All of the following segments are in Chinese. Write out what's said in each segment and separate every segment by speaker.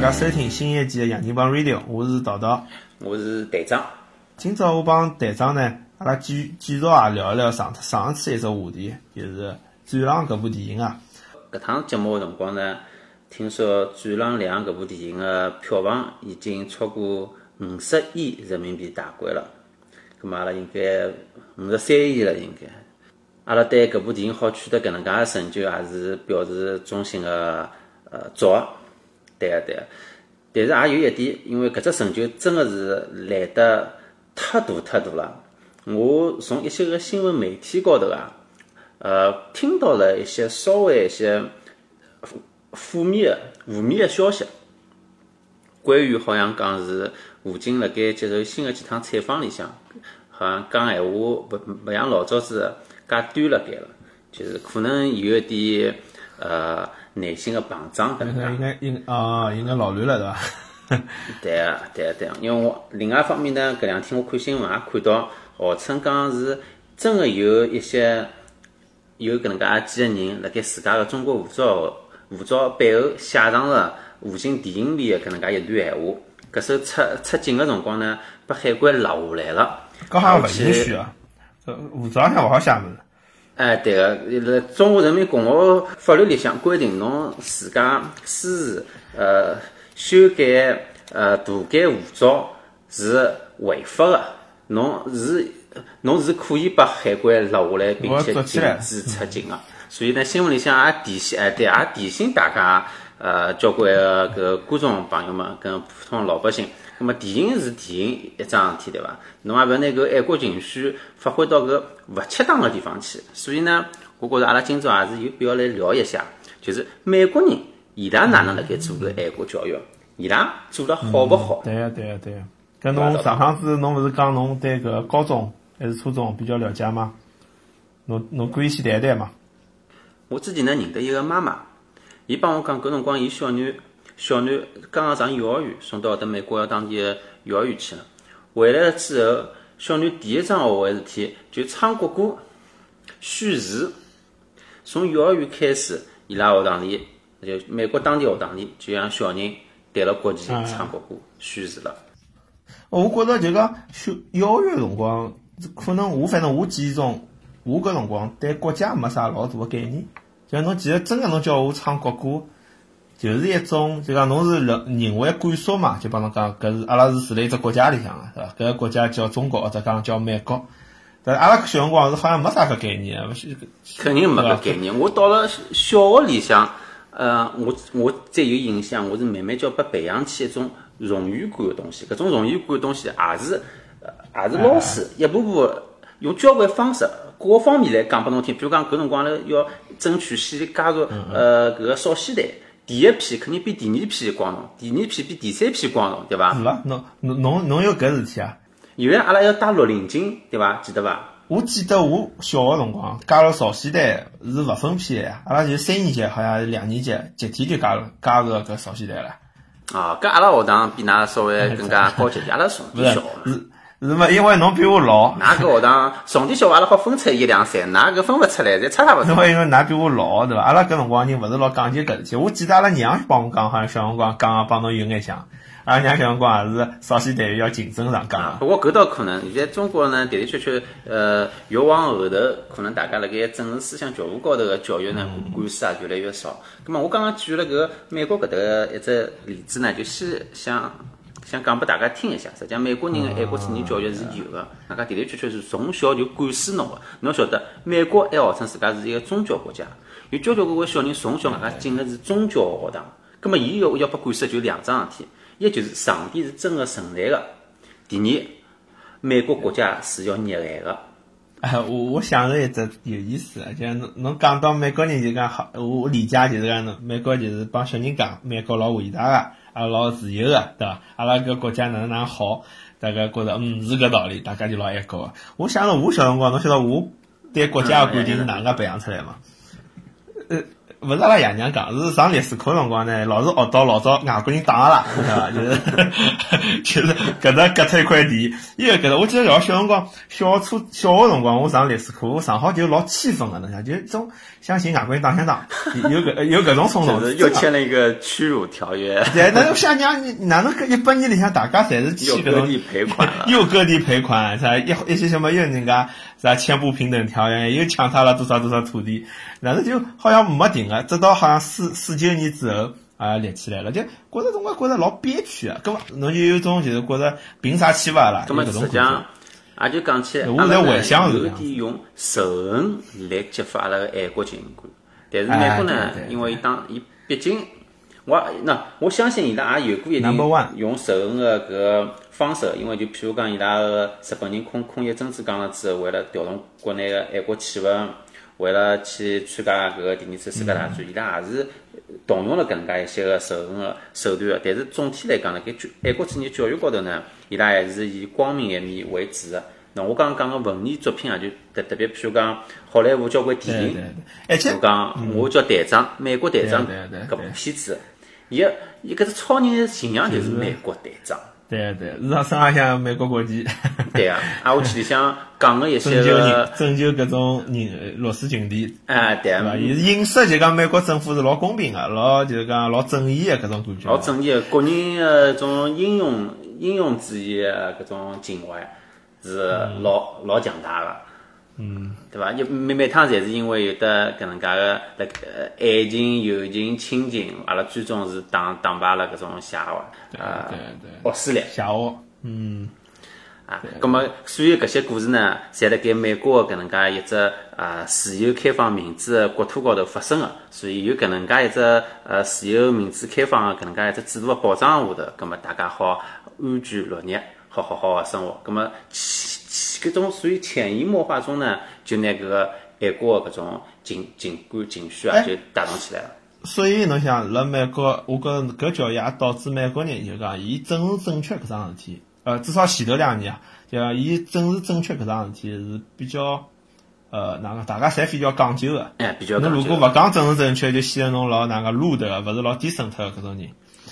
Speaker 1: 大家收听新一季的《杨金帮 Radio》，我是桃桃，
Speaker 2: 我是队长。
Speaker 1: 今朝我帮队长呢，阿拉继继续啊聊一聊上上一次一只话题，就是《战狼》搿部电影啊。
Speaker 2: 搿趟节目个辰光呢，听说《战狼两》搿部电影个票房已经超过五十亿人民币大关了，葛末阿拉应该五十三亿了，应该。阿拉对搿部电影好取得搿能介个成就，也是表示衷心个呃祝贺。对个对个，但是也有一点，因为搿只成就真个是来得太大太大了。我从一些个新闻媒体高头啊，呃，听到了一些稍微一些负负面的、负面的消息，关于好像讲是吴京辣盖接受新的几趟采访里向，好像讲闲话勿勿像老早子介端辣盖了，就是可能有一点呃。内心的膨胀，
Speaker 1: 应该应该应啊，应该老乱了，
Speaker 2: 对伐？对啊，对啊，对啊。因为我另外一方面呢，搿两天我看新闻也看到，号称讲是真的有一些有搿能介几个人辣盖自家个中国护照护照背后写上了吴京电影里的搿能介一段闲话。搿时候出出境个辰光呢，被海关拦下来了。
Speaker 1: 搿好像勿允许啊，护照上勿好写物事。
Speaker 2: 哎，对个，辣中华人民共和国法律里向规定，侬自家私自呃修改呃涂改护照是违法个，侬是侬是可以把海关拦下来，并且禁止出境个。所以呢，新闻里向也提醒，哎，对，也提醒大家，呃，交关个搿观众朋友们跟普通老百姓。那么电影是电影一桩事体，对伐？侬也勿要拿搿爱国情绪发挥到搿勿恰当个地方去。所以呢，我觉着阿拉今朝也是有必要来聊一下，就是美国人伊拉哪能辣盖做搿爱国教育，伊拉做得好勿好？
Speaker 1: 对呀，对呀，对呀。搿侬上趟子侬勿是讲侬对搿高中还是初中比较了解吗？侬侬可以先谈谈嘛。
Speaker 2: 我之前呢认得一个妈妈，伊帮我讲搿辰光伊小囡。小囡刚刚上幼儿园，送到的美国当地个幼儿园去了。回来了之后，小囡第一桩学会事体就唱国歌、宣誓。从幼儿园开始，伊拉学堂里就美国当地学堂里就让小人对了国旗唱国歌、宣誓了。
Speaker 1: 我觉着就讲小幼儿园辰光，可能我反正我记忆中，我搿辰光对国家没啥老大个概念。就侬其实真个侬叫我唱国歌。就是一种，就讲侬是人人为灌输嘛，就帮侬讲，搿是阿拉是住辣一只国家里向个，是伐？搿个国家叫中国，或者讲叫美国。但阿拉小辰光是好像没啥搿概念，勿是
Speaker 2: 肯定没搿概念。我到了小学里向，呃，我我再有印象，我是慢慢叫拨培养起一种荣誉感个东西。搿种荣誉感个东西，也是也是老师一步步用交关方式，各个方面来讲拨侬听。比如讲搿辰光呢，要争取先加入呃搿个少先队。第一批肯定比第二批光荣，第二批比第三批光荣，对伐？
Speaker 1: 是伐？侬侬侬侬有搿事体啊？
Speaker 2: 原来阿拉要戴绿领巾，对伐？记得伐？
Speaker 1: 我记得我小学辰光加入少先队是勿分批的呀，阿拉就三年级好像是两年级集体就加入加入搿少先队了。
Speaker 2: 啊，搿阿拉学堂比㑚稍微更加高级点，阿拉重点小。
Speaker 1: 是嘛？因为侬比我老，
Speaker 2: 哪个学堂重点小阿拉好分出一两三，哪个分勿出来，侪差差勿多。
Speaker 1: 因为因为㑚比我老，对伐？阿拉搿辰光人勿是老讲究搿事体。我记得阿拉娘帮我讲，好像小辰光讲帮侬有眼像。阿拉娘小辰光也是少先队要竞争上讲。
Speaker 2: 不过搿倒可能，现在中国呢的的确确，呃，越往后头，可能大家辣盖政治思想觉悟高头个教育呢，灌输啊越来越少。葛末我刚刚举了搿美国搿搭一只例子呢，就先想。想讲拨大家听一下，实际上美国人的爱国主义教育是有的，大家的的确确是从小就灌输侬个。侬晓得，美国还号称自家是一个宗教国家，有交交关关小人从小外加进的是宗教学堂。葛末伊要要拨灌输就两桩事体，一就是上帝是真个存在个，第二，美国国家是要热爱个。
Speaker 1: 哎，我我想着一只有意思，就侬侬讲到美国人就讲好，我理解就是讲侬美国就是帮小人讲，美国老伟大个。阿老自由个，对伐？阿拉搿国家哪能哪能好？大家觉着嗯是搿道理，大家就老爱国。我想着我小辰光，侬晓得我对国家个感情是哪能介培养出来嘛？呃，勿是阿拉爷娘讲，是上历史课辰光呢，老是学到老早外国人打阿拉，对伐？就是就是搿搭割脱一块地，因为搿搭我记得老小辰光，小初小学辰光我上历史课，我上好就老气愤个，侬想，就种想寻外国人打相打，有搿有搿种冲动，
Speaker 2: 就是又签了一个屈辱条约，
Speaker 1: 对，那想娘，哪能搿一百年里向大家侪是签搿种
Speaker 2: 又割地赔款了
Speaker 1: 又割地赔款，啥一一些什么又人家啥签不平等条约，又抢他了多少多少土地，然后就好像没停个，直到好像四四九年之后啊立起来了，就觉着总归觉着老憋屈啊，搿么侬就有种就是觉着凭啥欺负阿拉？
Speaker 2: 咁么实际上。也就讲起来，
Speaker 1: 我在回想是
Speaker 2: 有点用仇恨来激发阿拉个爱国情感。但是
Speaker 1: 哎
Speaker 2: 美国呢因为伊当伊毕竟，我那我相信伊拉也有过一定
Speaker 1: Number one
Speaker 2: 用仇恨个搿个方式，因为就譬如讲伊拉个日本人空空袭珍珠港了之后，为了调动国内个爱国气氛，为了去参加搿个第二次世界大战，伊拉也是动用了搿能介一些个仇恨个手段个。但是总体来讲呢，搿教爱国主义教育高头呢，伊拉还是以光明一面为主个。那我刚刚讲个文艺作品啊，就特特别，譬如讲好莱坞交关电影
Speaker 1: 而且
Speaker 2: 我讲我叫队长，美国队长搿部片子，伊个伊搿只超人的形象就是美国队长。
Speaker 1: 对对，日常身浪向美国国旗，
Speaker 2: 对啊，啊，我去里向讲个一些
Speaker 1: 拯救人
Speaker 2: 个，
Speaker 1: 拯救搿种人弱势群体。
Speaker 2: 啊
Speaker 1: 对伐？，伊是映射就讲美国政府是老公平个，老就是讲老正义个搿种感觉。
Speaker 2: 老正义个个人的种英雄英雄主义个搿种情怀是老老强大的。嗯，对伐？一每每趟侪是因为有得搿能介个辣呃爱情、友情、亲情，阿拉最终是打打败了搿种邪恶，呃
Speaker 1: 对对，
Speaker 2: 恶势力。
Speaker 1: 邪恶，嗯，
Speaker 2: 啊，咁么所有搿些故事呢，侪辣盖美国搿能介一只啊自由开放民主的国土高头发生的，所以有搿能介一只呃自由民主开放的搿能介一只制度的保障下头，咁么大家好安居乐业，好好好个生活。咁么其其搿种属于潜移默化中呢，就拿搿个爱国的搿种情情感情绪啊，就带动起来了。
Speaker 1: 所以侬想，辣美国，我觉着搿教育也导致美国人就讲，伊政治正确搿桩事体，呃，至少前头两年啊，就讲伊政治正确搿桩事体是比较，呃，哪个大家侪比较讲究个。
Speaker 2: 哎，比较
Speaker 1: 侬如果勿讲政治正确，就显得侬老哪个 rude 个，勿是老 decent 个搿种人。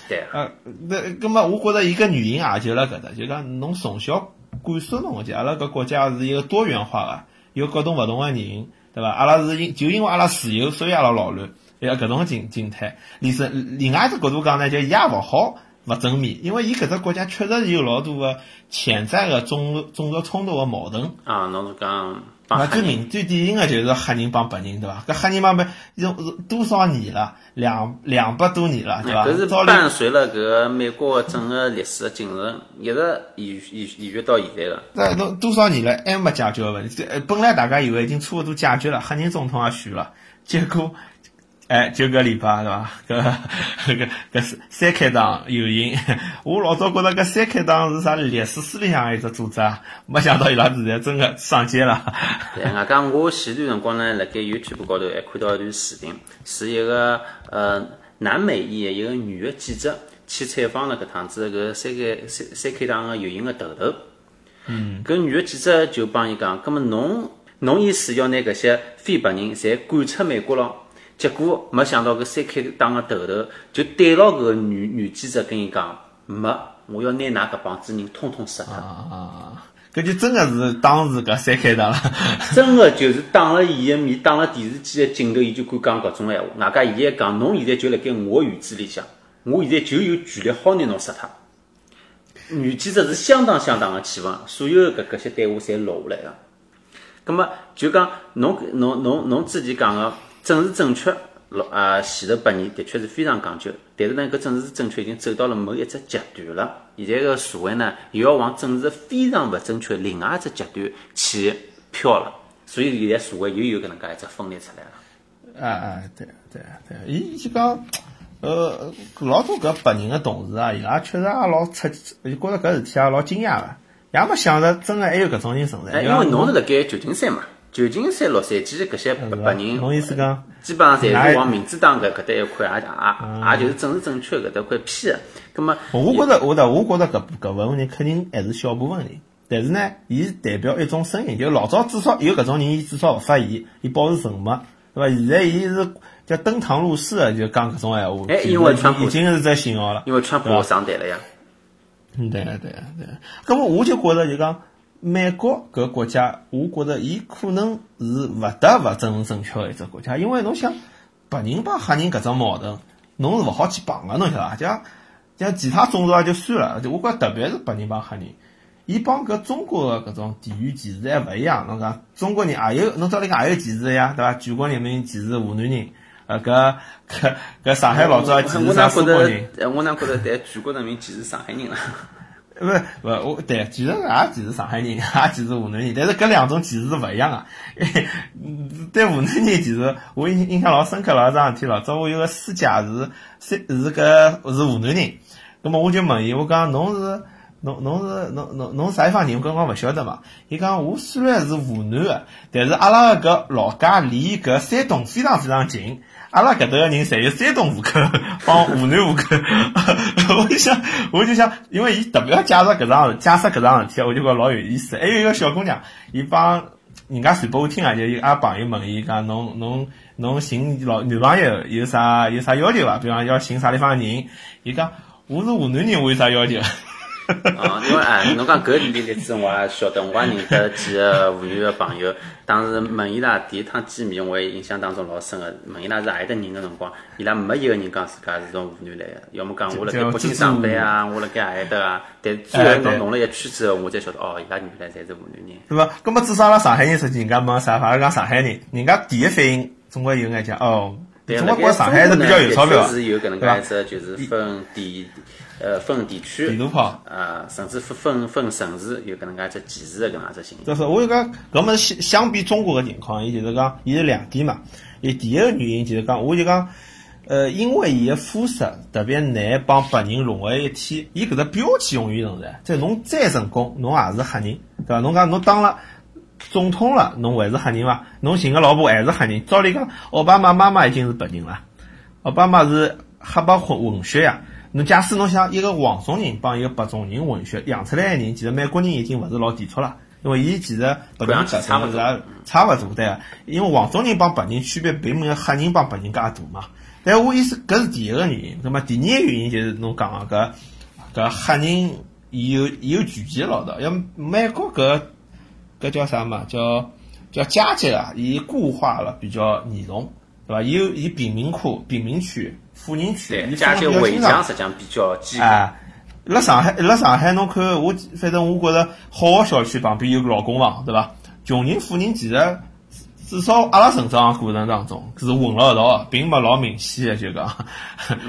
Speaker 2: 对。
Speaker 1: 呃，那葛么，我觉着伊个原因也就辣搿搭，就讲侬从小灌输侬个，就阿拉搿国家是一个多元化个，有各种勿同个人，对伐？阿拉是因就因为阿拉自由，所以阿拉老乱，要搿种静静态。另是另外一只角度讲呢，就伊也勿好勿正面，因为伊搿只国家确实是有老多个潜在个种种族冲突个矛盾。
Speaker 2: 啊，侬是讲帮
Speaker 1: 啊，
Speaker 2: 黑人
Speaker 1: 最明最典型的就是黑人帮白人，对伐？搿黑人帮白用多少年了？两两百多年了，对伐？
Speaker 2: 搿是伴随了搿个美国的整个历史的进程，一直延延延续到现在个。
Speaker 1: 那侬多少年了还没解决个问题？本来大家以为已经差不多解决了，黑人总统也选了，结果，哎，就搿礼拜对伐？搿搿搿三三开党游行，我老早觉着搿三开党是啥历史书里向一只组织啊，没想到伊拉现在真个上街了。
Speaker 2: 对，外加我前段辰光呢，辣盖 YouTube 高头还看到一段视频，是一个呃南美裔的一个女的记者去采访了搿趟子搿三开三三开党个游行个头头。嗯，搿女的记者就帮伊讲，葛末侬侬意思要拿搿些非白人侪赶出美国咯？结果没想到搿三开党个头头就对牢搿个女女记者跟伊讲，没，我要拿㑚搿帮子人统统杀脱。
Speaker 1: 啊，搿就真个是当时搿三开党了。
Speaker 2: 真个就是当了伊个面，当了电视机个镜头，伊就敢讲搿种闲话。外加伊还讲，侬现在就辣盖我个院子里向，我现在就有权利好拿侬杀脱。女记者是相当相当个气愤，所有搿搿些对话侪录下来个。葛么就讲侬侬侬侬之前讲个政治正确，老啊前头八年的确是非常讲究，但是呢，搿政治正确已经走到了某一只极端了。现在个社会呢，又要往政治非常勿正确另外一只极端去飘了，所以现在社会又有搿能介一只分裂出来了。
Speaker 1: 啊啊，对对对，伊就讲，呃，老多搿白人个同事啊，伊拉确实也老出，就觉着搿事体也老惊讶个，也没想着真个还有搿种人存在。
Speaker 2: 哎，因为侬是辣盖旧金山嘛，旧金山、洛杉矶搿些白白人，
Speaker 1: 侬意思讲，
Speaker 2: 基本上侪是往民主党搿搿搭一块，也也也就是政治正确搿搭块偏的。葛么，
Speaker 1: 我觉着，我的，我觉着搿搿部分人肯定还是小部分人，但是呢，伊是代表一种声音，就老早至少有搿种人，伊至少勿发言，伊保持沉默，对伐？现在伊是叫登堂入室的，就讲搿种闲话，
Speaker 2: 哎因为川普
Speaker 1: 已经是只信号了。
Speaker 2: 因为川普上台了呀。
Speaker 1: 嗯，对啊，对啊，对啊。葛么我就觉着就讲美国搿国家，我觉着伊可能是勿得勿政治正确的一只国家，因为侬想白人帮黑人搿种矛盾，侬是勿好去碰个，侬晓得伐？像像其他种族也就算了，我觉着特别是白人帮黑人。伊帮搿中国个搿种地域歧视还勿一样，侬讲中国人也有，侬照理讲也有歧视呀，对伐？全国人民歧视湖南人，呃，搿搿搿上海老早歧视啥
Speaker 2: 我哪觉
Speaker 1: 苏北人，
Speaker 2: 我哪觉得对全国人民歧视上海人了？
Speaker 1: 勿勿，我对，其实也歧视上海人，也歧视湖南人，但是搿两种歧视是勿一样个。嗯对湖南人其实我印印象老深刻，老一桩事体老早我有个师姐是是是搿是湖南人，葛末我就问伊，我讲侬是侬侬是侬侬侬啥地方人？我刚刚勿晓得嘛。伊讲我虽然是湖南个，但是阿拉搿老家离搿山东非常非常近。阿拉搿搭个人侪有山东户口帮湖南户口，我就想，我就想，因为伊特别要介绍搿桩事，解释搿桩事体，我就觉得老有意思。还有一个小姑娘，伊帮人家传拨我听啊，就伊阿朋友问伊讲，侬侬侬寻老男朋友有啥有啥要求伐？比方要寻啥地方人？伊讲我是湖南人，我有啥要求？
Speaker 2: 啊，因为哎，侬讲搿里例子我也晓得，我也认得几个湖南个朋友。当时问伊拉第一趟见面，我也印象当中老深个。问伊拉是何里搭人个辰光，伊拉没一个人讲自家是从湖南来个，要么讲我辣盖北京上班啊，我辣盖何里搭啊。但最后侬弄了一圈之后，我才晓得哦，伊拉原来侪是湖南人。
Speaker 1: 对伐？葛末至少阿拉上海人出去，人家问啥反而，讲上海人，人家第一反应总归有眼讲哦，
Speaker 2: 对，
Speaker 1: 总
Speaker 2: 辣盖
Speaker 1: 归觉得上海是比较有钞票的，
Speaker 2: 是有搿能介一？只，就是分地，呃，分地区，
Speaker 1: 地图炮。
Speaker 2: 啊，甚至分分分城市，有搿能介一只歧视的搿能介只行为。
Speaker 1: 就是我就讲，搿么相相比中国个情况，伊就是讲，伊是两点嘛。伊第一个原因就是讲，我就讲，呃，因为伊个肤色特别难帮白人融为一体，伊搿只标签永远存在。就侬再成功，侬也是黑人，对伐？侬讲侬当了总统了，侬还是黑人伐？侬寻个老婆还是黑人。照理讲，奥巴马妈妈已经是白人了，奥巴马是黑白混混血呀。侬假使侬想一个黄种人帮一个白种人混血养出来个人，其实美国人已经勿是老抵触了，因为伊其实白人特
Speaker 2: 差勿多
Speaker 1: 征是差勿多对个，因为黄种人帮白人区别并没有黑人帮白人介大嘛。但我意思搿是第一个原因，那么第二个原因就是侬讲个搿搿黑人伊有伊有聚集老道，要美国搿搿叫啥嘛？叫叫阶级啊，伊固化了比较严重，对伐？伊有伊贫民窟、贫民区、富人区，
Speaker 2: 对，
Speaker 1: 伊
Speaker 2: 阶级
Speaker 1: 分得比较清爽
Speaker 2: 围墙实际上比较坚固。
Speaker 1: 哎，辣上海，辣上海，侬看我，反正我觉着好个小区旁边有个老公房，对伐？穷人、富人其实至少阿拉成长过程当中是混了一道的，并没老明显的就讲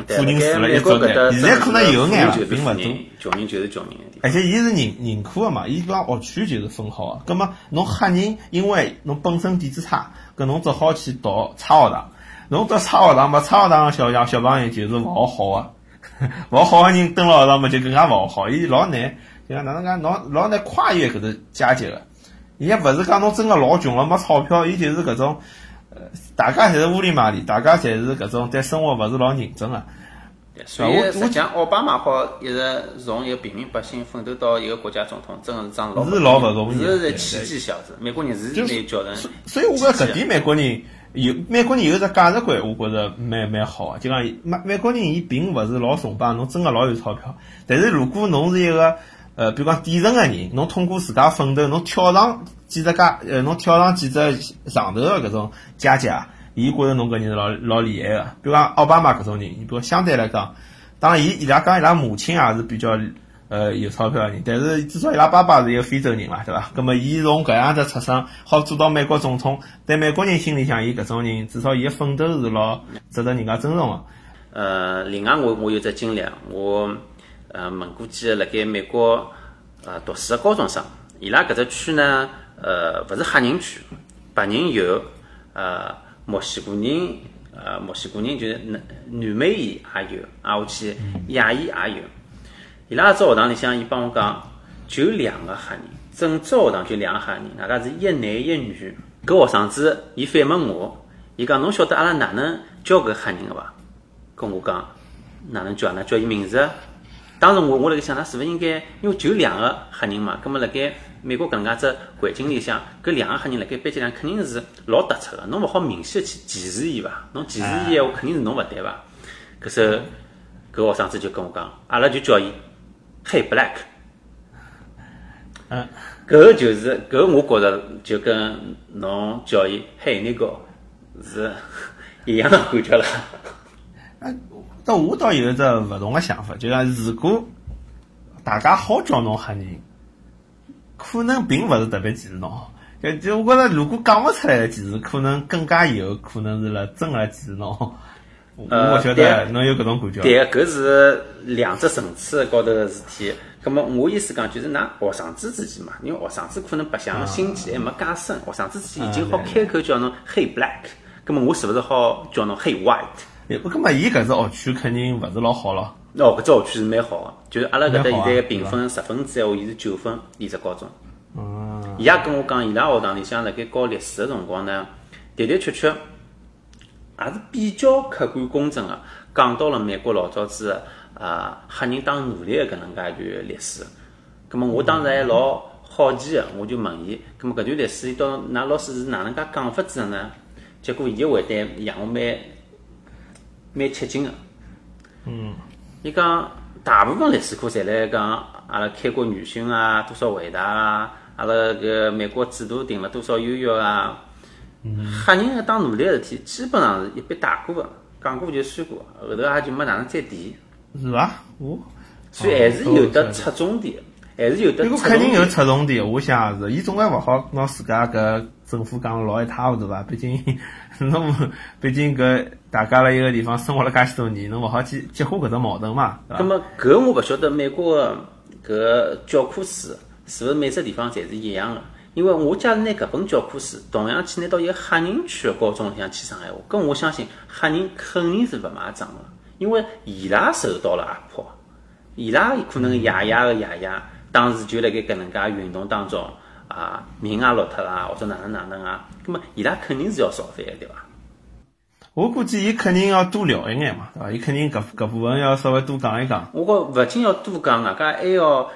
Speaker 1: 富人住了一桌台。现在可能有眼了，并勿多。
Speaker 2: 穷人就是穷人。
Speaker 1: 而且伊是认认可个嘛，伊讲学区就是分好个。葛么侬黑人，因为侬本身底子差，搿侬只好去读差学堂。侬到差学堂嘛，差学堂个小小小朋友就是勿学好个。勿好个人蹲辣学堂嘛，就更加勿学好。伊老难，就讲哪能讲，老老难跨越搿只阶级个。伊也勿是讲侬真个老穷了没钞票，伊就是搿种，呃，大家侪是乌里麻里，大家侪是搿种对生活勿是老认真个。
Speaker 2: 所以实际上奥巴马好一直从一个平民百姓奋斗到一个国家总统，真个是桩老
Speaker 1: 是老勿容易的
Speaker 2: 是
Speaker 1: 对
Speaker 2: 奇迹小子。美国人是
Speaker 1: 就是
Speaker 2: 蛮叫人，
Speaker 1: 所以我觉着搿点美国人有美国人有只价值观，我觉着蛮蛮好个。就讲美美国人伊并勿是老崇拜侬真个老有钞票，但是如果侬是一个呃，比如讲底层个人，侬通过自家奋斗，侬跳上几只阶呃，侬跳上几只上头个搿种阶级啊，伊觉着侬搿人是老老厉害个。比如讲奥巴马搿种人，伊比如相对来讲，当然伊伊拉讲伊拉母亲也是比较。呃，有钞票个人，但是至少伊拉爸爸是一个非洲人嘛，对伐？葛么伊从搿样子出生，好做到美国总统，在美国人心里向，伊搿种人至少伊个奋斗是老值得人家尊重个。
Speaker 2: 呃，另外我我有只经历，我呃问过几个辣盖美国呃读书的高中生，伊拉搿只区呢，呃勿是黑人区，白人有，呃墨西哥人，呃墨西哥人就是南南美裔也有，挨下去亚裔也有。伊拉只学堂里向，伊帮我讲，就两个黑人，整只学堂就两个黑人，外加是一男一女。搿学生子伊反问我，伊讲侬晓得阿拉哪能叫搿黑人个伐？跟我讲哪能叫啊？哪叫伊名字？当时我我辣盖想，㑚是勿是应该，因为就两个黑人嘛，葛末辣盖美国搿能介只环境里向，搿两个黑人辣盖班级里向肯定是老突出个，侬勿好明显去歧视伊伐？侬歧视伊闲话，肯定是侬勿对伐？搿时候搿学生子就跟我讲，阿拉就叫伊黑 black。
Speaker 1: 嗯，
Speaker 2: 搿个就是搿个，我觉着就跟侬叫伊黑那个是一样的感觉了。
Speaker 1: 但我倒有一只勿同个想法，就讲如果大家好叫侬黑人，可能并勿是特别歧视侬。就就我觉着，如果讲勿出来的歧视，可能更加有可能是辣真个歧视侬。我
Speaker 2: 呃
Speaker 1: 勿晓得侬有搿种感觉伐？
Speaker 2: 对，搿是两只层次高头个事体。葛么我意思讲，就是㑚学生子之间嘛，因为学生子可能白相个心机还没介深，学生子之间已经好开口叫侬黑 black，葛么我是勿是好叫侬黑 white？
Speaker 1: 也不，搿么伊搿只学区肯定勿是老好咯。
Speaker 2: 哦，搿只学区是蛮好个，就是阿拉搿搭现在评分十分之闲话，伊是九分，伊只高中。
Speaker 1: 嗯，
Speaker 2: 伊也跟我讲，伊拉学堂里向辣盖教历史个辰光呢，的的确确也是比较客观公正个，讲到了美国老早子个啊黑人当奴隶个搿能介一段历史。葛么我当时还老好奇个，我就问伊，葛么搿段历史，伊到㑚老师是哪能介讲法子个呢？结果伊个回答让我蛮蛮吃惊个。
Speaker 1: 嗯，
Speaker 2: 伊讲大部分历史课侪来讲阿拉开国元勋啊，多少伟大啊，阿拉搿美国制度定了多少优越啊。黑人个当奴隶个事体，基本上是一笔带过个，讲过就算过，后头也就没哪能再提，
Speaker 1: 是伐？我
Speaker 2: 所以还是有得
Speaker 1: 哦
Speaker 2: 侧重点，还是有得
Speaker 1: 如果
Speaker 2: 侧重
Speaker 1: 肯定有。侧重点，我想也是，伊总归勿好拿自家搿政府讲老一塌糊涂伐？毕竟 侬毕竟搿大家辣一个地方生活了介许多年，侬勿好去激化搿只矛盾嘛，对伐？
Speaker 2: 那么搿我勿晓得美国个搿教科书是勿是每只地方侪是一样个？因为我假如拿搿本教科书同样去拿到一个黑人区个高中里向去上海话，搿我相信黑人肯定是勿买账个，因为伊拉受到了压迫，伊拉可能爷爷个爷爷当时就辣盖搿能介运动当中啊命也落脱啦，或者哪能哪能啊，葛么伊拉肯定是要造反个，对伐？
Speaker 1: 我估计伊肯定要多聊一眼嘛，对伐？伊肯定搿搿部分要稍微多讲一讲。
Speaker 2: 我觉勿仅要多讲，外加还要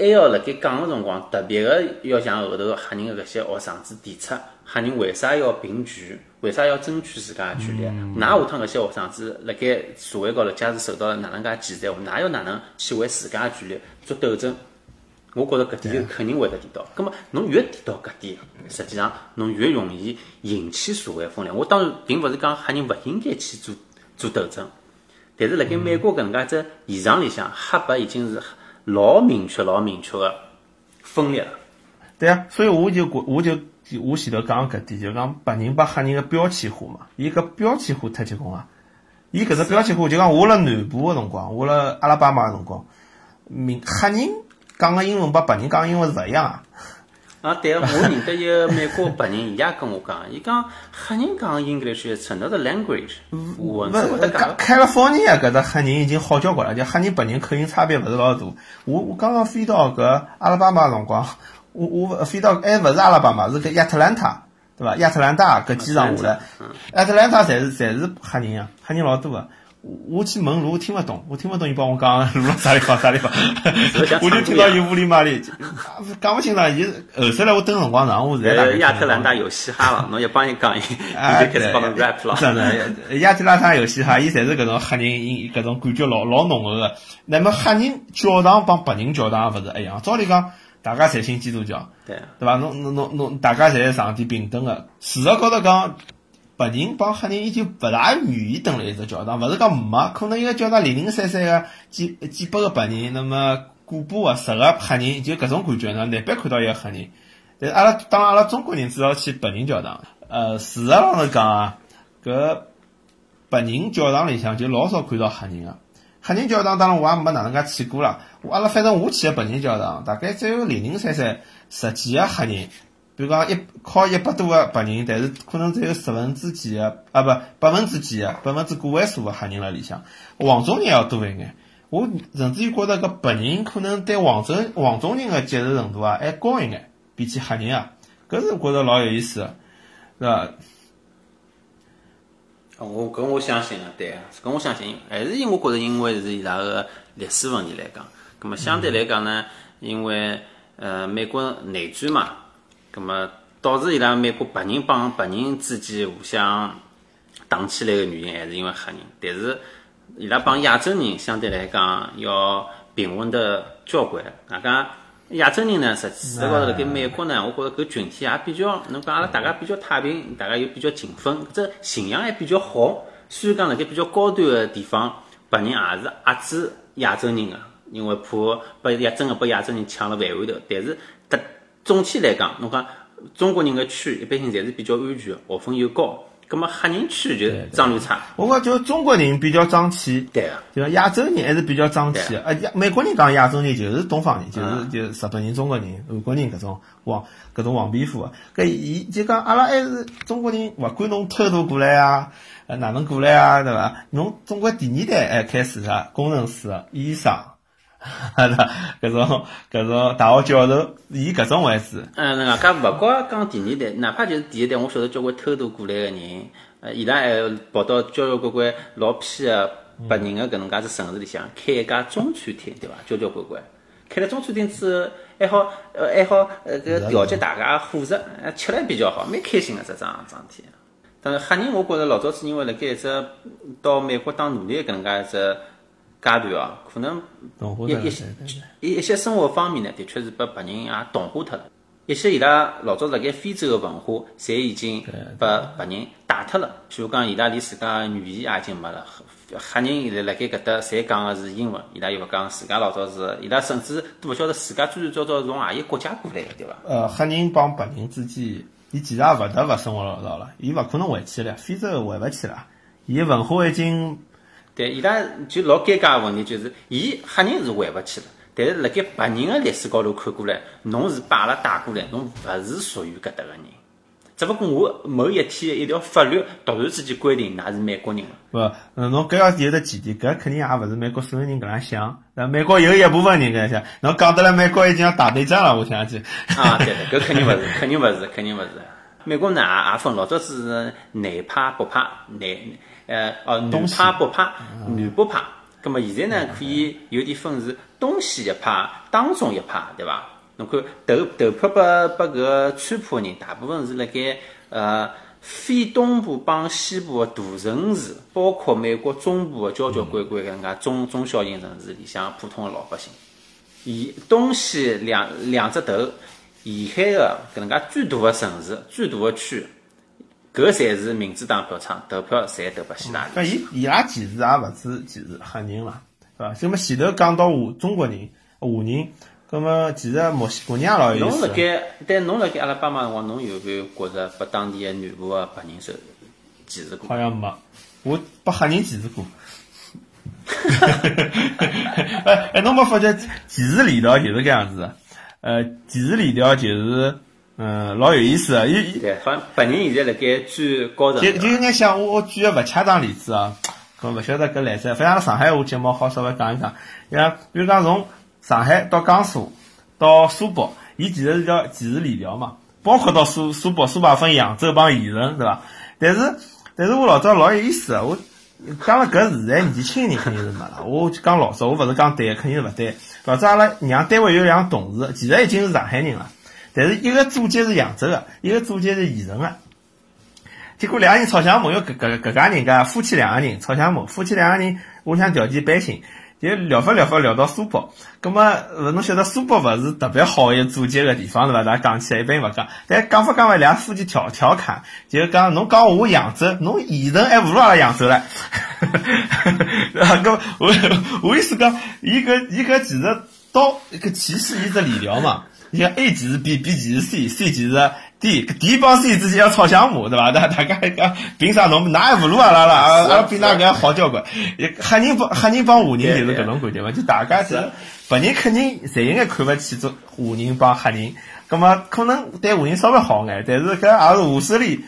Speaker 2: 还要辣盖讲个辰光，特别个要向后头个黑人个搿些学生子提出，黑人为啥要平权，为啥要争取自家个权利？㑚下趟搿些学生子辣盖社会高头，假使受到哪能介歧视闲话，㑚要哪能去为自家个权利做斗争？我觉着搿点肯定会得提到。葛末侬越提到搿点，实际上侬越容易引起社会风凉。我当然并勿是讲黑人勿应该去做做斗争，但是辣盖美国搿能介只现场里向，黑白已经是老明确、老明确个分裂了。
Speaker 1: 对啊，所以我就觉我就我前头讲搿点，就讲白人把黑人的标签化嘛，伊搿标签化太结棍了！伊搿只标签化，就讲我辣南部个辰光，我辣阿拉巴马个辰光，明黑人讲个英文帮白人讲个英文是勿一样啊。
Speaker 2: 啊，对个，我认得一个美国白人，伊也跟我讲，伊讲黑人讲 English is another language，文字会得讲
Speaker 1: 开。开了方尼亚搿只黑人已经好交关了，就黑人白人口音差别勿是老大。我我刚刚飞到搿阿拉巴马个辰光，我我飞到还勿是阿拉巴马，是搿亚特兰大，对伐？亚特兰大搿机场下来，亚特兰大侪是侪是黑人啊，黑人老多个。我我去问路，我听勿懂，我听勿懂，伊帮我讲路辣啥地方啥地方，我就听到伊屋里嘛里讲勿清爽。伊后头来我等辰光长，我现在大概
Speaker 2: 呃，亚特兰大有嘻哈了，侬一帮伊讲，伊就，开始帮侬 rap 了。
Speaker 1: 真的，亚特兰大游戏哈，伊侪是搿种黑人，伊搿种感觉老老浓厚个。那么黑人教堂帮白人教堂勿是一样，照理讲，大家侪信基督教，
Speaker 2: 对，
Speaker 1: 对伐？侬侬侬侬，大家侪上帝平等个。事实高头讲，白人帮黑人伊就勿大愿意蹲辣一只教堂，勿是讲没，可能一个教堂零零散散个几几百个白人，那么过百个十个黑人，就搿种感觉呢，难办看到一个黑人。但是阿拉当阿拉中国人主要去白人教堂，呃，事实浪头讲啊，搿白人教堂里向就老少看到黑人个。黑人教堂当然我也没哪能介去过啦，我阿拉反正我去个白人教堂，大概只有零零散散十几个黑人，比如讲一靠一百多个白人，但是可能只有十分之几个啊不百分之几个百分之个位数个黑人辣里向，黄种人要多一眼。我甚至于觉得搿白人可能对黄种黄种人个接受程度啊还高一眼，比起黑人啊，搿是觉得老有意思个，是伐？
Speaker 2: 我搿我相信啊，对啊，搿我相信，还是因我觉着，因为是伊拉个历史问题来讲，葛么相对来讲呢，因为呃美国内战嘛，葛么导致伊拉美国白人帮白人之间互相打起来个原因，还是因为黑人，但是伊拉帮亚洲人相对来讲要平稳的交关，外加。亚洲人呢，实际高头辣盖美国呢，我觉着搿群体也比较，侬讲阿拉大家比较太平，大家又比较勤奋，只形象还比较好。虽然讲辣盖比较高端个地方，白人也是压制亚洲人个，因为怕被亚真个被亚洲人抢了饭碗头。但是，总体来讲，侬讲中国人个区一般性侪是比较安全，学分又高。咁么黑人区就脏乱差。
Speaker 1: 我讲就中国人比较争气，
Speaker 2: 对啊，
Speaker 1: 就亚洲人还是比较争气。啊，亚美国人讲亚洲人就是东方人，就是就日本人、中国人、韩国人搿种黄搿种黄皮肤个。搿伊就讲阿拉还是中国人，勿管侬偷渡过来啊，呃哪能过来啊，对伐？侬中国第二代哎开始啥工程师、医生。哈哈，搿种搿种大学教授，以搿种为主。
Speaker 2: 嗯，人家勿光讲第二代，哪怕就是第一代，我晓得交关偷渡过来个人，呃，伊拉还跑到交交关关老偏个白人个搿能介子城市里向开一家中餐厅，对伐？交交关关，开了中餐厅之后，还好呃还好呃搿调节大家伙食，呃吃了比较好，蛮开心个这桩桩事体。但是黑人，我觉着老早子因为辣盖一只到美国当奴隶搿能介一只。阶段哦，可能一一些一一些生活方面呢，的确是被白人也同化脱了。一些伊拉老早辣盖非洲个文化，侪已经被白人带脱了。譬如讲，伊拉连自家语言也已经没了。黑人现在辣盖搿搭，侪讲个是英文，伊拉又勿讲自家老早是，伊拉甚至都勿晓得自家最最早早从何一国家过来个，对伐？
Speaker 1: 呃，黑人帮白人之间，伊其实也勿得勿生活老道了，伊勿可能回去了，非洲回勿去了，伊文化已经。
Speaker 2: 对，伊拉就老尴尬个问题，就是伊黑人是回勿去了，但是辣盖白人个历史高头看过来，侬是把阿拉带过来，侬勿是属于搿搭个人。只不过我某一天一条法律突然之间规定，㑚是美国人了。
Speaker 1: 勿，嗯，侬搿要有个前提，搿肯定也勿是美国所有人搿样想。那，美国有一部分人搿样想，侬讲得来美国已经要打内战了，我想起。
Speaker 2: 啊，对对，搿肯定勿是，肯定勿是，肯定勿是。美国呢也也分老早子是南派北派，南。呃，哦，南派、北派、南北派，葛么现在呢，可以有点分是东西一派、当中一派，对伐？侬看投投票拨拨搿个川普人，大部分是辣盖呃非东部帮西部个大城市，包括美国中部个交交关关搿能介中中小型城市里向普通个老百姓，以东西两两只头沿海个搿能介最大个城市、最大个区。搿才是民主党票仓，投票侪投拨希拉里。
Speaker 1: 那伊伊拉其实也勿是其实黑人嘛，是伐？那么前头讲到华中国人、华人，那么其实墨西哥人也老有意
Speaker 2: 思。侬辣盖，但侬辣盖阿拉巴马辰光，侬有没有觉着拨当地个南部个白人受歧视过？
Speaker 1: 好像没，我拨黑人歧视过。哎哎，侬没发觉歧视链条就是搿样子？呃，歧视链条就是。嗯，老有意思啊！伊
Speaker 2: 对，好像白人现在辣盖最高层。
Speaker 1: 就就有眼像我我举个勿恰当例子啊，搿勿晓得搿来塞，反正上海话节目好稍微讲一讲。像比如讲从上海到江苏到苏北，伊其实是条歧视链条嘛，包括到苏苏北，苏北分扬州帮盐城，对伐？但是但是我老早老有意思个，我讲了搿时代年纪轻人肯定是没了。我讲老早，我勿是讲对，肯定是勿对。老早阿拉娘单位有两个同事，其实已经是上海人了。但是一个祖籍是扬州的，一个祖籍是盐城的。结果两个人吵相骂，要搿搿搿家人家夫妻两个人吵相骂，夫妻两个人屋里向条件一般性，就聊发聊发聊到苏北。葛么，侬晓得苏北勿是特别好一个祖籍个地方是伐？大家讲起来一般勿讲，但讲法讲法，两夫妻调调侃，就讲侬讲我扬州，侬盐城还勿如阿拉扬州唻。啊，搿我我意思讲，伊搿伊搿其实到一个歧视一只链条嘛。你看 A 级是 B，B 级是 C，C 级是 D，D 帮 C 之间要吵相骂，对伐？大大家讲凭啥侬哪也不如阿拉了？阿拉比那个好交关。黑人帮黑人帮华人就是搿种感觉嘛，就大家是白人肯定侪应该看勿起做华人帮黑人，葛么可能对华人稍微好眼，但是搿也是无势力。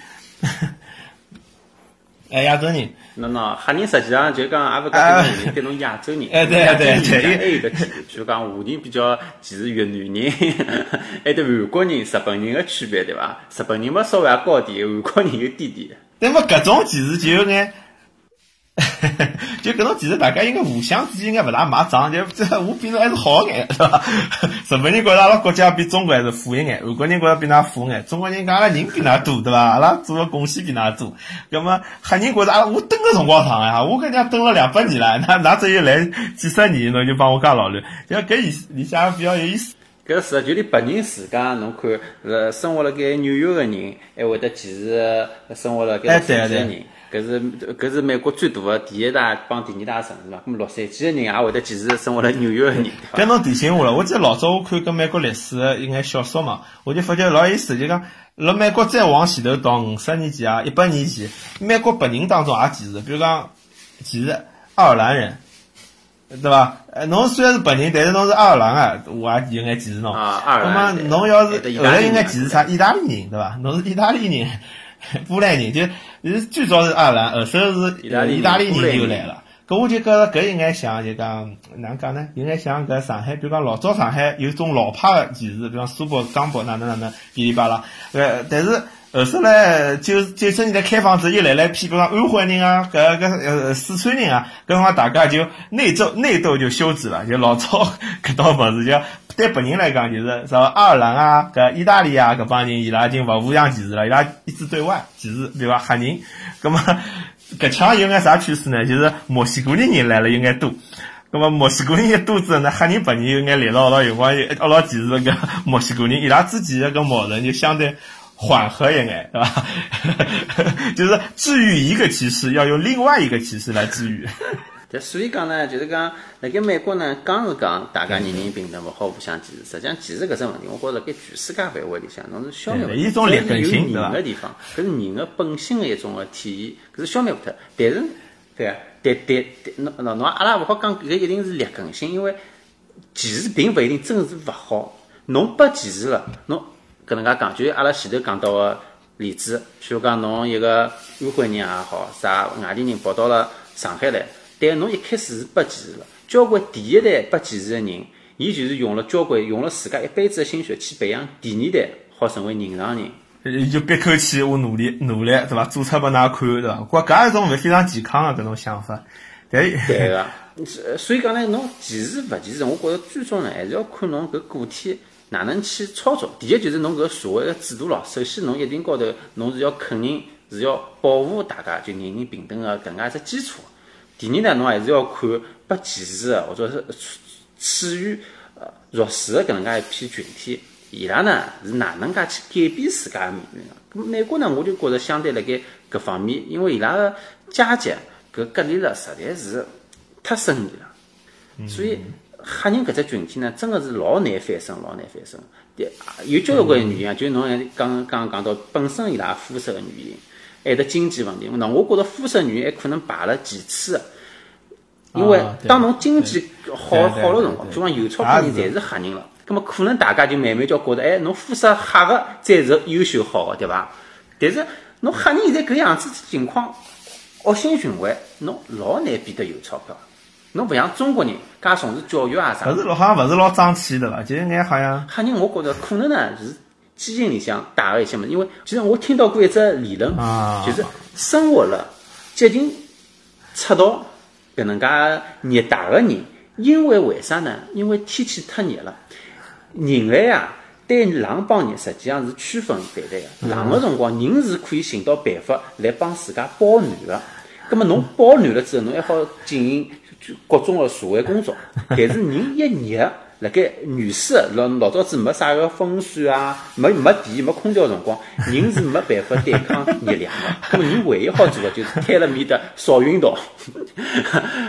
Speaker 1: 哎，亚洲人，
Speaker 2: 喏喏，黑人实际上就讲，也勿讲对侬对侬亚洲人，
Speaker 1: 哎对对对，
Speaker 2: 还有个就讲华人比较歧视越南人，还 对韩国人、日本人个区别，对伐？日本人嘛稍微也高点，韩国人又低点。
Speaker 1: 但么搿种其实就有眼 就搿种其实大家应该互相之间应该勿大买账，就 这我比侬还是好眼，对伐？日本人觉着阿拉国家比中国还是富一眼，韩国人觉着比㑚富眼，中国人讲阿拉人比㑚多，对伐？阿拉做个贡献比㑚多。葛么黑人觉着啊，我蹲个辰光长呀，我搿家蹲了两百年了，那那只有来几十年，侬就帮我加老卵，就搿意思，里向比较有意思。
Speaker 2: 搿是就连白人自家，侬看，呃，生活辣盖纽约个人，还会得歧视生活辣盖洛杉矶个人。搿是搿是美国最大的第一大帮第二大城市嘛。咁洛杉矶个人也会得歧视生活辣纽约个人。
Speaker 1: 搿侬提醒我了，我记得老早我看搿美国历史一眼小说嘛，我就发觉老有意思，就讲辣美国再往前头到五十年前啊，一百年前，美国白人当中也歧视，比如讲歧视爱尔兰人。对伐？呃，侬虽然是白人，但是侬是爱尔兰啊，我也有眼歧视侬。
Speaker 2: 啊，爱尔
Speaker 1: 兰。那么侬要是后来应该歧视啥？意大利人，对伐？侬是意大利人，波兰人，就是最早是爱尔兰，后首是意大利人又来了。搿我就觉着搿应该像就讲哪能讲呢？应该像搿上海，比如讲老早上海有种老派个歧视，比方苏北、江北哪能哪能噼里啪啦。呃，但是。后首来九九十年代开放之后，又来了一批，比如安徽人啊，搿搿呃四川人啊，搿辰光大家就内斗内斗就休止了。就老早 搿道物事，就对白人来讲，就是说爱尔兰啊、搿意大利啊搿帮人，伊拉已经勿互相歧视了，伊拉一致对外歧视，对伐？黑人，葛么搿腔有眼啥趋势呢？就是墨西哥人人来了有眼多，葛么墨西哥人一多之后呢，黑人白人有眼连到了，有光一一牢歧视搿墨西哥人，伊拉之间的搿矛盾就相对。缓和一点，对吧？就是治愈一个歧视，要用另外一个歧视来治愈。
Speaker 2: 对，所以讲呢，就是讲，辣盖美国呢，刚是讲大家人人平等，勿好互相歧视。实际上，歧视搿只问题，我觉着辣盖全世界范围里向，侬是消灭勿
Speaker 1: 一种劣根性，
Speaker 2: 对伐？个地方，搿是人的本性的一种个体现，搿是消灭勿脱。但是，对啊，但但但，侬侬阿拉勿好讲搿一定是劣根性，因为歧视并勿一定真是勿好。侬被歧视了，侬。搿能介讲，就阿拉前头讲到个例子，譬如讲侬一个安徽人也好，啥外地人跑到了上海来，但侬一开始是被歧视了。交关第一代被歧视的人，伊就是用了交关用了自家一辈子的心血去培养第二代，好成为人上人。
Speaker 1: 伊就憋口气，我努力努力，对伐？做出拨㑚看，对伐？搿搿一种勿非常健康个搿种想法。对
Speaker 2: 对个，所以讲呢，侬歧视勿歧视，我觉着最终呢，还是要看侬搿个体。哪能去操作？第一就是侬搿社会个制度咯。首先，侬一定高头侬是要肯定，是要保护大家，就人人平等个搿能介只基础。第二呢，侬还是要看被歧视个或者是处于呃弱势个搿能介一批群体，伊拉呢是哪能介去改变自家个命运个？咁美国呢，我就觉着相对辣盖搿方面，因为伊拉个阶级搿隔离了实在是太深远了，所以。黑人搿只群体呢，真个是老难翻身，老难翻身。对，有交关原因啊，就侬刚刚讲到本身伊拉肤色个原因，还得经济问题。那我觉着肤色原因还可能排了其次，因为当侬经济好好了辰光，就讲有钞票人侪是黑人了，葛末可能大家就慢慢叫觉着，哎，侬肤色黑个才是优秀好个，对伐？但是侬黑人现在搿样子情况，恶性循环，侬老难变得有钞票。侬勿像中国人，介重视教育啊啥？
Speaker 1: 勿是老好像勿是老争气的伐？就应该好像。
Speaker 2: 黑人我觉着可能呢是基因里向带个一些物事，因为其实我听到过一只理论，就是生活了接近赤道搿能介热带个人，因为为啥呢？因为天气太热了，人类啊对冷帮热实际上是区分对待个。冷个辰光，人是可以寻到办法来帮自家保暖个。葛末侬保暖了之后，侬还好进行。各种个社会工作，但是人一热，辣盖原始老老早子没啥个风扇啊，没没电没空调辰光，人是没办法对抗热量的。那么人唯一好做的就是摊了面的少运动，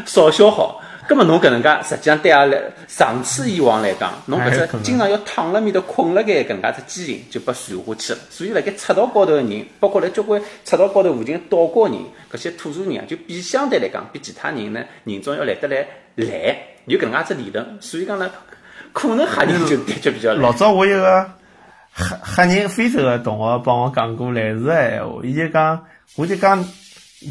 Speaker 2: 少消耗。那么侬搿能介，实际上对阿拉长此以往来讲，侬搿只经常要躺辣面头困辣盖搿能介只基因就被传下去了。所以辣盖赤道高头个人，包括辣交关赤道高头附近岛国人，搿些土著人啊，就比相对来讲，比其他人呢，人种要来得来懒，有搿能介只理论。所以讲呢，可能黑人就的确比较
Speaker 1: 老早我一个黑黑人非洲个同学帮我讲过类似个闲话，伊就讲，我就讲。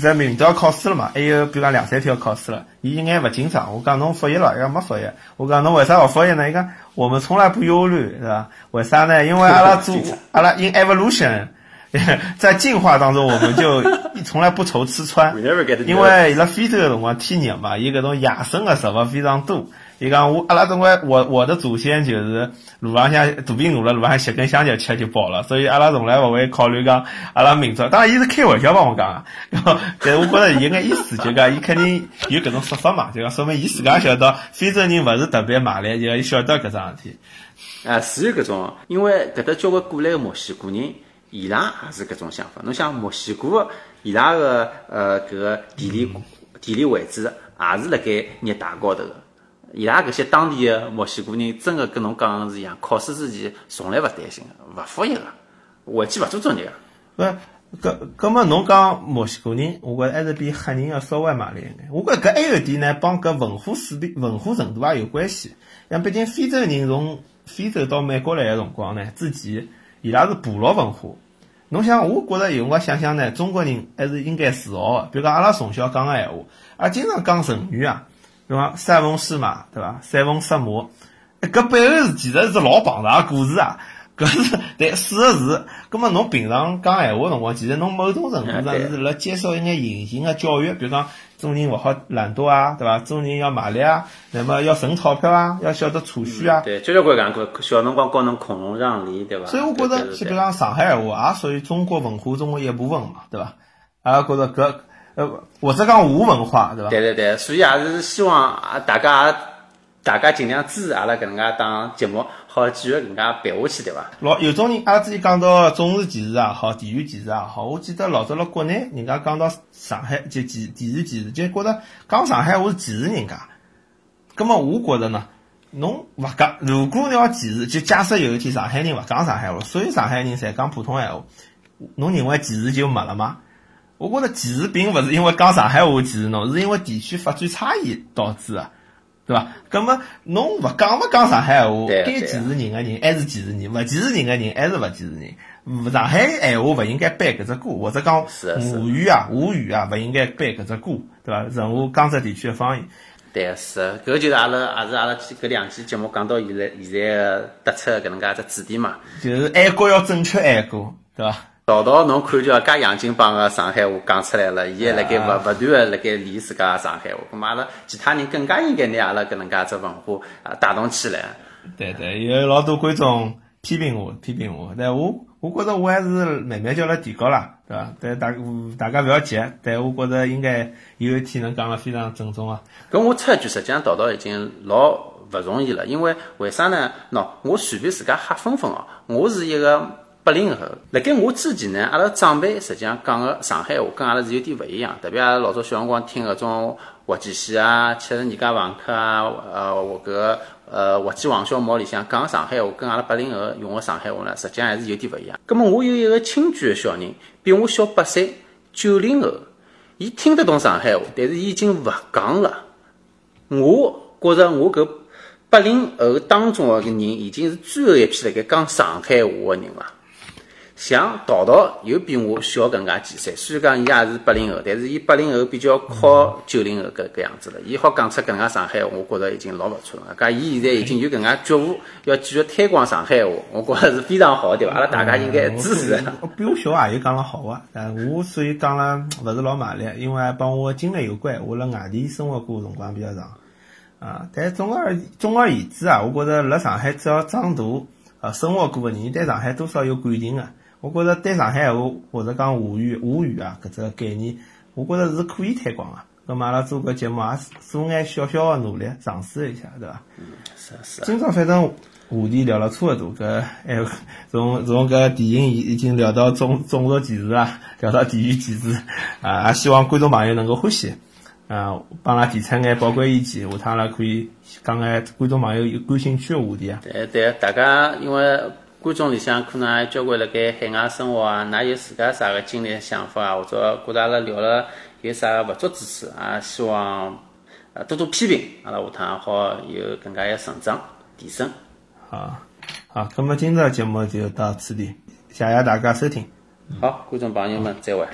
Speaker 1: 在明朝考试了嘛？还有比如讲两三天要考试了，伊一眼勿紧张。我讲侬复习了，伊讲没复习。我讲侬为啥勿复习呢？伊讲我们从来不忧虑，是吧？为啥呢？因为阿拉做 阿拉 in evolution，在进化当中，我们就 从来不愁吃穿因为伊拉非洲个辰光天热嘛，伊搿种野生个食物非常多。伊讲我阿拉总归我我的祖先就是路浪向肚皮饿了，路浪向吸根香蕉吃就饱了，所以阿拉从来勿会考虑讲阿拉民族。当然，伊是开玩笑帮我讲 个，但我觉着伊有眼意思，就讲伊肯定有搿种说法嘛，就讲说明伊自家晓得非洲人勿是特别卖力，就伊晓得搿桩事体。
Speaker 2: 啊，是有搿种，因为搿搭交关过来个墨西哥人，伊拉也是搿种想法。侬像墨西哥，伊拉个呃搿个地理地理位置也是辣盖热带高头个。伊拉搿些当地个墨西哥人，真个跟侬讲个是一样，考试之前从来勿担心个，勿复习个，回去勿做作业个。
Speaker 1: 勿，搿搿么侬讲墨西哥人，我觉着还是比黑人要稍微卖力一眼。我觉着搿还有一点呢，帮搿文化水平、文化程度也有关系。像毕竟非洲人从非洲到美国来个辰光呢，之前伊拉是部落文化。侬想，我觉着有辰光想想呢，中国人还是应该自豪个。比如讲，阿拉从小讲个闲话，阿拉经常讲成语啊，对伐？塞翁失马，对伐？塞翁失马，哎搿背后是其实是老庞大个故事啊。搿是对四个字，葛末侬平常讲闲话辰光，其实侬某种程度上是辣接受一眼隐形个教育，比如讲做人勿好懒惰啊，对伐？做人要卖力啊，那么要存钞票啊，要晓得储蓄啊。
Speaker 2: 对，交交关讲过，小辰光教侬孔融让梨，对伐？
Speaker 1: 所以我觉着，
Speaker 2: 对对对
Speaker 1: 就比如讲上海闲话，也属于中国文化中的一部分嘛，对伐？阿拉觉着搿呃，或者讲无文化，对伐？
Speaker 2: 对对对，所以也是希望啊，大家也大家尽量支持阿拉搿能介档节目，好继续搿能介办下去，对伐？
Speaker 1: 老有种人，阿拉之前讲到中视纪实也好，地域纪实也好，我记得老早辣国内，人家讲到上海就地地域纪实，就觉着讲上海话是歧视人家。葛么我觉着呢，侬勿讲，如果你要歧视，就假设有一天上海人勿讲上海话，所有上海人侪讲普通闲话，侬认为歧视就没了吗？我觉着歧视并勿是因为讲上海话歧视侬，是因为地区发展差异导致的，对伐？葛么侬勿讲勿讲上海话，该歧视人个人还是歧视人，勿歧视人个人还是勿歧视人。上海闲话勿应该背搿只歌，或者讲
Speaker 2: 是的是的
Speaker 1: 吴语啊、吴语啊，勿应该背搿只歌，对伐？任何江浙地区的方言。
Speaker 2: 对，是的，搿就是阿拉也是阿拉搿两期节目讲到现在现在个突出的搿能介只主题嘛。
Speaker 1: 就是爱国要正确爱国，对伐？
Speaker 2: 道道侬看叫介洋泾浜个上海话讲出来了，伊还辣盖勿
Speaker 1: 啊
Speaker 2: 勿断个辣盖练自家个上海话，咁嘛阿拉其他人更加应该拿阿拉搿能介只文化啊带动起来。
Speaker 1: 对对，有老多观众批评我，批评我，但我我觉着我还是慢慢叫辣提高啦，对伐？但大大家勿要急，但我觉着应该有一天能讲了非常正宗啊。
Speaker 2: 搿我插一句，实际上道道已经老勿容易了，因为为啥呢？喏，我随便自家瞎分分哦，我是一个八零后，辣盖我之前呢，阿拉长辈实际上讲个上海话跟阿拉是有点勿一样，特别阿拉老早小辰光听搿种滑稽戏啊、七十二家房客啊，呃，我搿个呃滑稽王小毛里向讲上海话，跟阿拉八零后用个上海话呢，实际上还是有点勿一样。葛么我有一个亲眷个小人，比我小八岁，九零后，伊听得懂上海话，但是伊已经勿讲了。我觉着我搿八零后当中个人已经是最后一批辣盖讲上海话个人了。像道道又比我小搿能介几岁，虽然讲伊也是八零后，但是伊八零后比较靠九零后搿搿样子了。伊好讲出搿能介上海话，我觉着已经老勿错了。搿伊现在已经有搿能介觉悟，要继续推广上海话，我觉着是非常好，对伐？阿拉大家应该支持。
Speaker 1: 比我小也有讲了好话，但我所以讲了勿是老卖力，因为帮我经历有关，我辣外地生活过的辰光比较长。啊，但总而总而言之啊，我觉着辣上海只要长大，呃，生活过个人对上海多少有感情个。我觉着对上海话或者讲华语、华语啊搿只概念，我觉着是可以推广个。那么阿拉做搿节目也做眼小小个努力，尝试一下，对伐？
Speaker 2: 是是。
Speaker 1: 今朝反正话题聊了差勿多，搿哎，从从搿电影已已经聊到种种族歧视啊，聊到地域歧视啊，也希望观众朋友能够欢喜。啊，帮阿拉提出眼宝贵意见，下趟阿拉可以讲眼观众朋友有感兴趣个话题啊。
Speaker 2: 对对，大家因为观众里向可能也交关辣盖海外生活啊㑚有自家啥个经历想法啊或者觉着阿拉聊了有啥个勿足之处也希望多多批评阿拉下趟也好有更加一个成长提升。
Speaker 1: 好好那么今朝节目就到此地谢谢大家收听。
Speaker 2: 好观众朋友们再会。